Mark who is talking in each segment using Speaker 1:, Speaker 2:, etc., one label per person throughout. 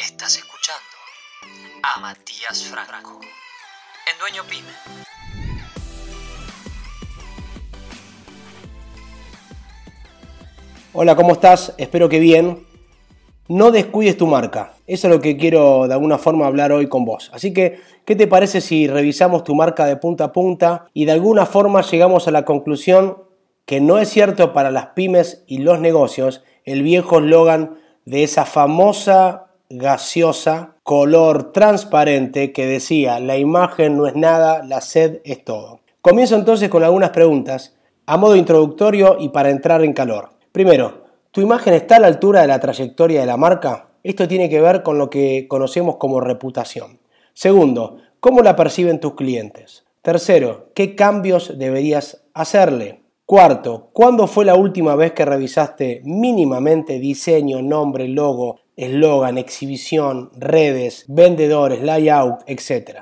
Speaker 1: Estás escuchando a Matías Franco en Dueño Pyme.
Speaker 2: Hola, ¿cómo estás? Espero que bien. No descuides tu marca. Eso es lo que quiero de alguna forma hablar hoy con vos. Así que, ¿qué te parece si revisamos tu marca de punta a punta y de alguna forma llegamos a la conclusión que no es cierto para las pymes y los negocios el viejo eslogan de esa famosa gaseosa color transparente que decía la imagen no es nada, la sed es todo. Comienzo entonces con algunas preguntas a modo introductorio y para entrar en calor. Primero, ¿tu imagen está a la altura de la trayectoria de la marca? Esto tiene que ver con lo que conocemos como reputación. Segundo, ¿cómo la perciben tus clientes? Tercero, ¿qué cambios deberías hacerle? Cuarto, ¿cuándo fue la última vez que revisaste mínimamente diseño, nombre, logo, eslogan, exhibición, redes, vendedores, layout, etc.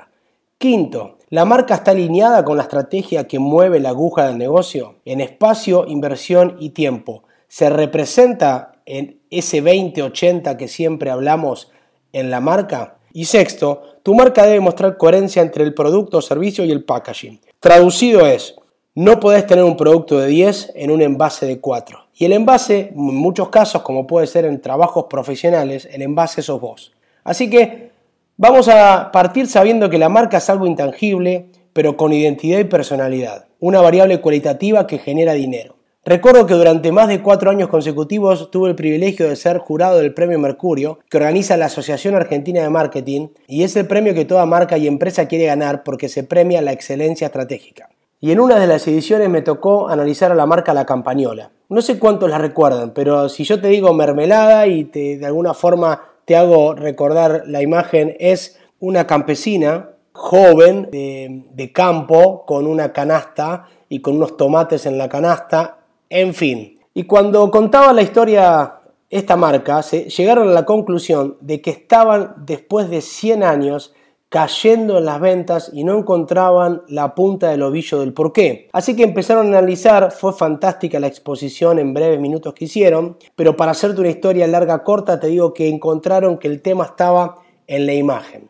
Speaker 2: Quinto, ¿la marca está alineada con la estrategia que mueve la aguja del negocio? En espacio, inversión y tiempo. ¿Se representa en ese 20-80 que siempre hablamos en la marca? Y sexto, tu marca debe mostrar coherencia entre el producto servicio y el packaging. Traducido es, no podés tener un producto de 10 en un envase de 4. Y el envase, en muchos casos, como puede ser en trabajos profesionales, el envase sos vos. Así que vamos a partir sabiendo que la marca es algo intangible, pero con identidad y personalidad. Una variable cualitativa que genera dinero. Recuerdo que durante más de cuatro años consecutivos tuve el privilegio de ser jurado del Premio Mercurio, que organiza la Asociación Argentina de Marketing, y es el premio que toda marca y empresa quiere ganar porque se premia la excelencia estratégica. Y en una de las ediciones me tocó analizar a la marca La Campañola. No sé cuántos la recuerdan, pero si yo te digo mermelada y te, de alguna forma te hago recordar la imagen, es una campesina joven de, campo con una canasta y con unos tomates en la canasta, en fin. Y cuando contaba la historia esta marca, se llegaron a la conclusión de que estaban después de 100 años cayendo en las ventas y no encontraban la punta del ovillo del por qué. Así que empezaron a analizar, fue fantástica la exposición en breves minutos que hicieron, pero para hacerte una historia larga corta te digo que encontraron que el tema estaba en la imagen.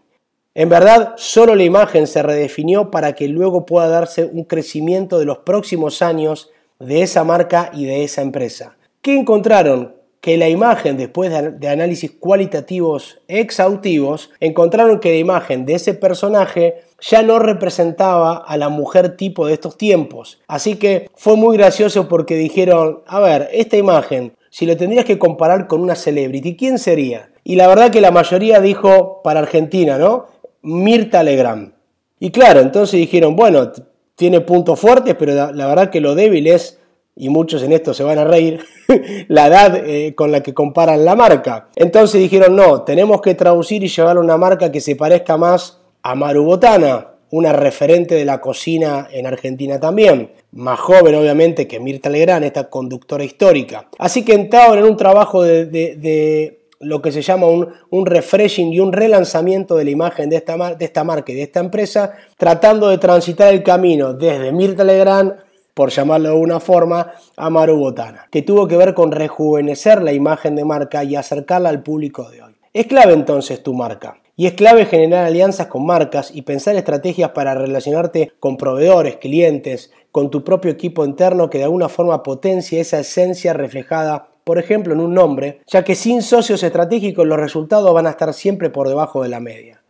Speaker 2: En verdad, solo la imagen se redefinió para que luego pueda darse un crecimiento de los próximos años de esa marca y de esa empresa. ¿Qué encontraron? Que la imagen, después de análisis cualitativos exhaustivos, encontraron que la imagen de ese personaje ya no representaba a la mujer tipo de estos tiempos. Así que fue muy gracioso porque dijeron, a ver, esta imagen, si lo tendrías que comparar con una celebrity, ¿quién sería? Y la verdad que la mayoría dijo para Argentina, ¿no? Mirta Legrand. Y claro, entonces dijeron, bueno, tiene puntos fuertes, pero la verdad que lo débil es y muchos en esto se van a reír, la edad eh, con la que comparan la marca. Entonces dijeron, no, tenemos que traducir y llevar una marca que se parezca más a Marubotana, una referente de la cocina en Argentina también, más joven obviamente que Mirta Legrand, esta conductora histórica. Así que entraron en un trabajo de, lo que se llama un, un, refreshing y un relanzamiento de la imagen de esta, de esta marca y de esta empresa, tratando de transitar el camino desde Mirta Legrand por llamarlo de una forma, a Botana, que tuvo que ver con rejuvenecer la imagen de marca y acercarla al público de hoy. Es clave entonces tu marca. Y es clave generar alianzas con marcas y pensar estrategias para relacionarte con proveedores, clientes, con tu propio equipo interno que de alguna forma potencie esa esencia reflejada, por ejemplo, en un nombre, ya que sin socios estratégicos los resultados van a estar siempre por debajo de la media.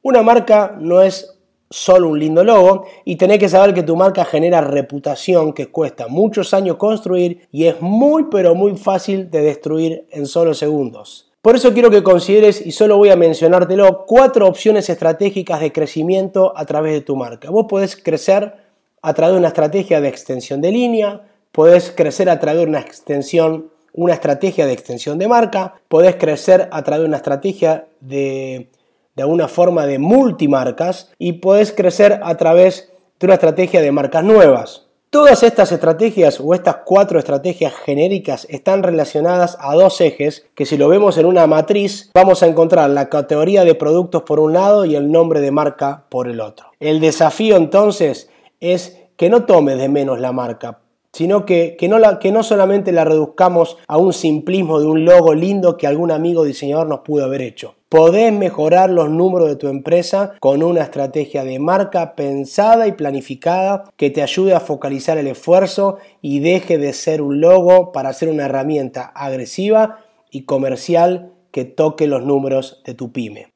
Speaker 2: Una marca no es solo un lindo logo y tenés que saber que tu marca genera reputación que cuesta muchos años construir y es muy pero muy fácil de destruir en solo segundos. Por eso quiero que consideres, y solo voy a mencionártelo, cuatro opciones estratégicas de crecimiento a través de tu marca. Vos podés crecer a través de una estrategia de extensión de línea, podés crecer a través de una extensión una estrategia de extensión de marca, podés crecer a través de una estrategia de, de alguna forma de multimarcas y podés crecer a través de una estrategia de marcas nuevas. Todas estas estrategias o estas cuatro estrategias genéricas están relacionadas a dos ejes que si lo vemos en una matriz vamos a encontrar la categoría de productos por un lado y el nombre de marca por el otro. El desafío entonces es que no tomes de menos la marca, sino que, que, no que no solamente la reduzcamos a un simplismo de un logo lindo que algún amigo diseñador nos pudo haber hecho. Podés mejorar los números de tu empresa con una estrategia de marca pensada y planificada que te ayude a focalizar el esfuerzo y deje de ser un logo para ser una herramienta agresiva y comercial que toque los números de tu pyme.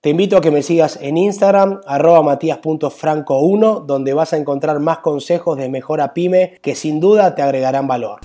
Speaker 2: Te invito a que me sigas en Instagram, arroba matías.franco1, donde vas a encontrar más consejos de mejora pyme que sin duda te agregarán valor.